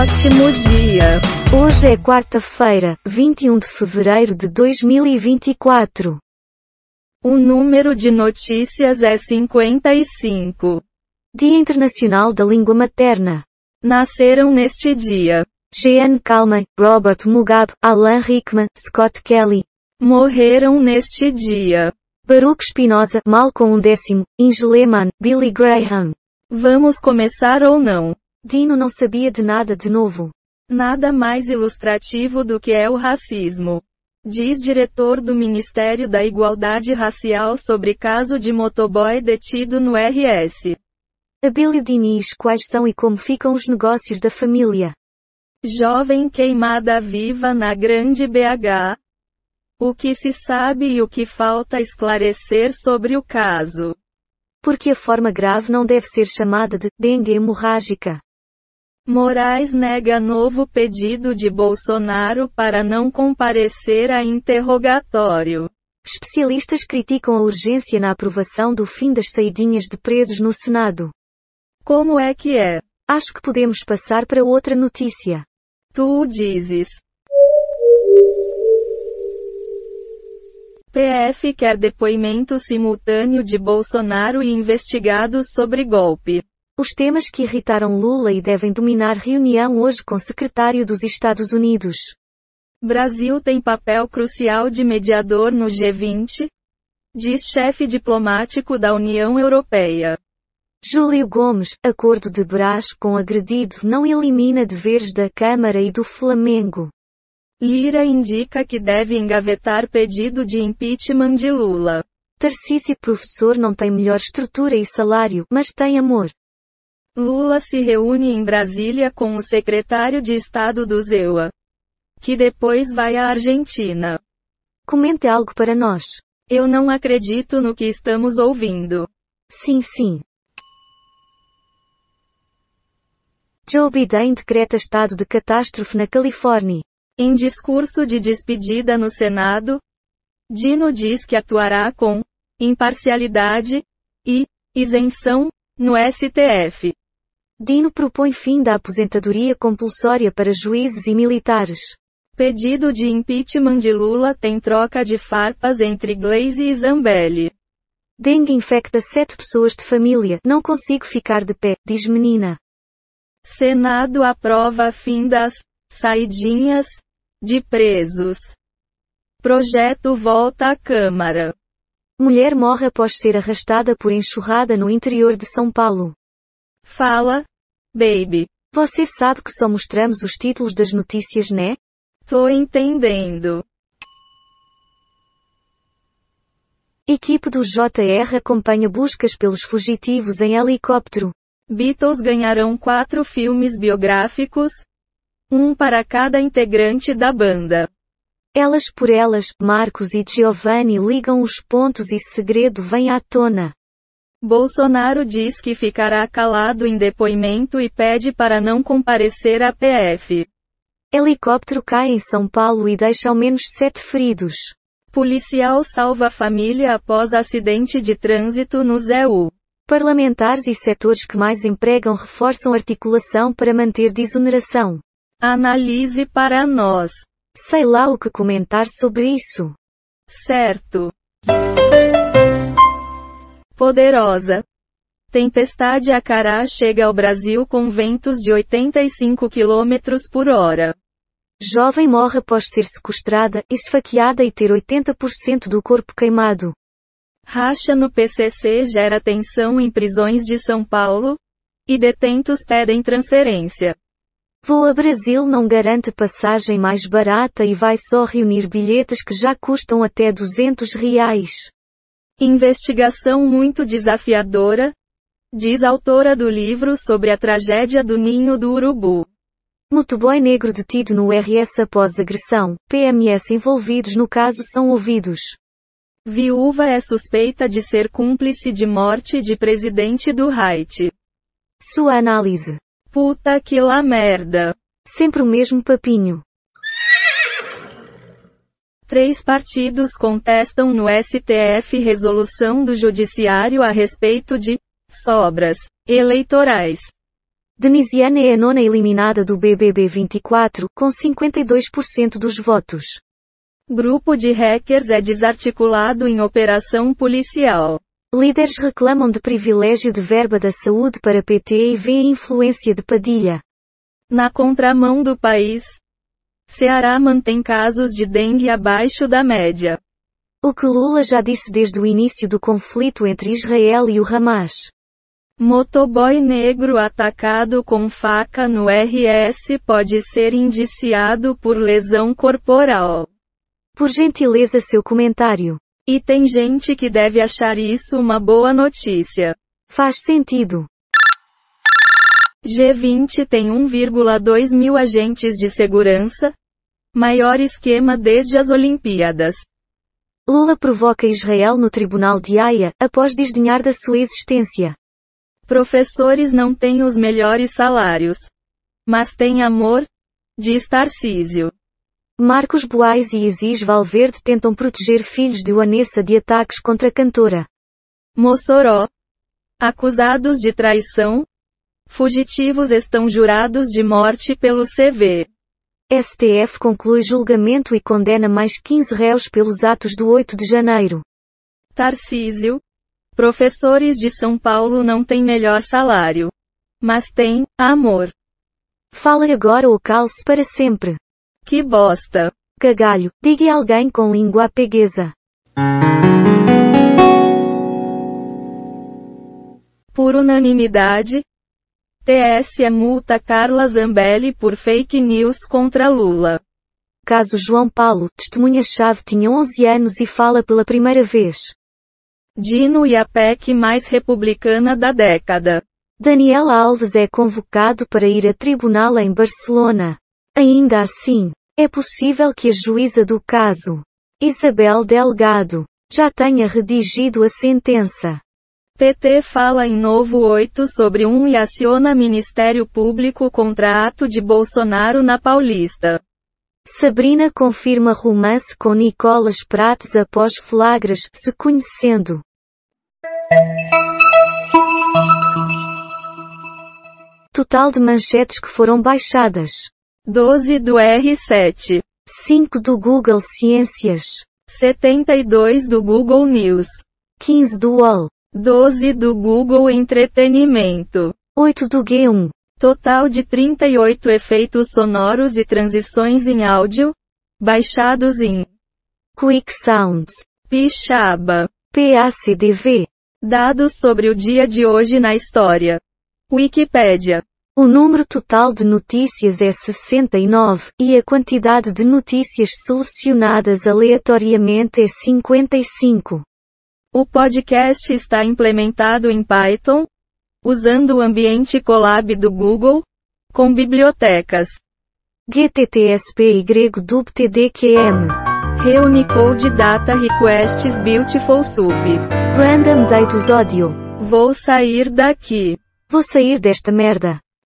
ótimo dia. Hoje é quarta-feira, 21 de fevereiro de 2024. O número de notícias é 55. Dia Internacional da Língua Materna. Nasceram neste dia. Jeanne Calment, Robert Mugabe, Alan Rickman, Scott Kelly. Morreram neste dia. Baruch Spinoza, Malcolm X, Inge Lehmann, Billy Graham. Vamos começar ou não? Dino não sabia de nada de novo. Nada mais ilustrativo do que é o racismo. Diz diretor do Ministério da Igualdade Racial sobre caso de motoboy detido no RS. Abílio Diniz, quais são e como ficam os negócios da família? Jovem queimada viva na Grande BH. O que se sabe e o que falta esclarecer sobre o caso. Porque a forma grave não deve ser chamada de dengue hemorrágica. Moraes nega novo pedido de Bolsonaro para não comparecer a interrogatório. Especialistas criticam a urgência na aprovação do fim das saidinhas de presos no Senado. Como é que é? Acho que podemos passar para outra notícia. Tu o dizes. PF quer depoimento simultâneo de Bolsonaro e investigados sobre golpe. Os temas que irritaram Lula e devem dominar reunião hoje com secretário dos Estados Unidos. Brasil tem papel crucial de mediador no G20? Diz chefe diplomático da União Europeia. Júlio Gomes, acordo de Brás com agredido não elimina deveres da Câmara e do Flamengo. Lira indica que deve engavetar pedido de impeachment de Lula. Tarcísio professor não tem melhor estrutura e salário, mas tem amor. Lula se reúne em Brasília com o secretário de Estado do ZEUA. Que depois vai à Argentina. Comente algo para nós. Eu não acredito no que estamos ouvindo. Sim, sim. Joe Biden decreta estado de catástrofe na Califórnia. Em discurso de despedida no Senado, Dino diz que atuará com imparcialidade e isenção no STF. Dino propõe fim da aposentadoria compulsória para juízes e militares. Pedido de impeachment de Lula tem troca de farpas entre Glaze e Zambelli. Dengue infecta sete pessoas de família. Não consigo ficar de pé, diz menina. Senado aprova fim das saidinhas de presos. Projeto volta à Câmara. Mulher morre após ser arrastada por enxurrada no interior de São Paulo. Fala, baby. Você sabe que só mostramos os títulos das notícias, né? Tô entendendo. Equipe do JR acompanha buscas pelos fugitivos em helicóptero. Beatles ganharão quatro filmes biográficos, um para cada integrante da banda. Elas por elas, Marcos e Giovanni ligam os pontos e segredo vem à tona. Bolsonaro diz que ficará calado em depoimento e pede para não comparecer à PF. Helicóptero cai em São Paulo e deixa ao menos sete feridos. Policial salva família após acidente de trânsito no ZEU. Parlamentares e setores que mais empregam reforçam articulação para manter desoneração. Analise para nós. Sei lá o que comentar sobre isso. Certo. Poderosa. Tempestade Acará chega ao Brasil com ventos de 85 km por hora. Jovem morre após ser sequestrada, esfaqueada e ter 80% do corpo queimado. Racha no PCC gera tensão em prisões de São Paulo? E detentos pedem transferência. Voa Brasil não garante passagem mais barata e vai só reunir bilhetes que já custam até 200 reais. Investigação muito desafiadora, diz autora do livro sobre a tragédia do Ninho do Urubu. Motoboy negro detido no RS após agressão, PMS envolvidos no caso são ouvidos. Viúva é suspeita de ser cúmplice de morte de presidente do Haiti. Sua análise. Puta que lá merda. Sempre o mesmo papinho. Três partidos contestam no STF resolução do Judiciário a respeito de sobras eleitorais. Denisiana é a nona eliminada do BBB 24, com 52% dos votos. Grupo de hackers é desarticulado em operação policial. Líderes reclamam de privilégio de verba da saúde para PT e veem influência de Padilha. Na contramão do país, Ceará mantém casos de dengue abaixo da média. O que Lula já disse desde o início do conflito entre Israel e o Hamas. Motoboy negro atacado com faca no RS pode ser indiciado por lesão corporal. Por gentileza seu comentário. E tem gente que deve achar isso uma boa notícia. Faz sentido. G20 tem 1,2 mil agentes de segurança. Maior esquema desde as Olimpíadas. Lula provoca Israel no tribunal de Haia, após desdenhar da sua existência. Professores não têm os melhores salários. Mas têm amor? Diz Tarcísio. Marcos Boais e Isis Valverde tentam proteger filhos de Vanessa de ataques contra a cantora. Mossoró. Acusados de traição. Fugitivos estão jurados de morte pelo CV. STF conclui julgamento e condena mais 15 réus pelos atos do 8 de janeiro. Tarcísio. Professores de São Paulo não têm melhor salário. Mas têm, amor. Fala agora ou calce para sempre. Que bosta. Cagalho, diga alguém com língua peguesa. Por unanimidade, TSE multa Carla Zambelli por fake news contra Lula. Caso João Paulo, testemunha-chave tinha 11 anos e fala pela primeira vez. Dino e a PEC mais republicana da década. Daniel Alves é convocado para ir a tribunal em Barcelona. Ainda assim, é possível que a juíza do caso, Isabel Delgado, já tenha redigido a sentença. PT fala em novo 8 sobre 1 e aciona Ministério Público contra ato de Bolsonaro na Paulista. Sabrina confirma romance com Nicolas Prates após flagras, se conhecendo. Total de manchetes que foram baixadas. 12 do R7. 5 do Google Ciências. 72 do Google News. 15 do UOL. 12 do Google Entretenimento. 8 do G1. Total de 38 efeitos sonoros e transições em áudio, baixados em Quick Sounds. Pixaba. PACDV. Dados sobre o dia de hoje na história. Wikipédia. O número total de notícias é 69, e a quantidade de notícias selecionadas aleatoriamente é 55. O podcast está implementado em Python, usando o ambiente Colab do Google, com bibliotecas GTTSP y DubTDQM. Reunicode Data Requests Beautiful Soup. Random Datus Audio. Vou sair daqui. Vou sair desta merda.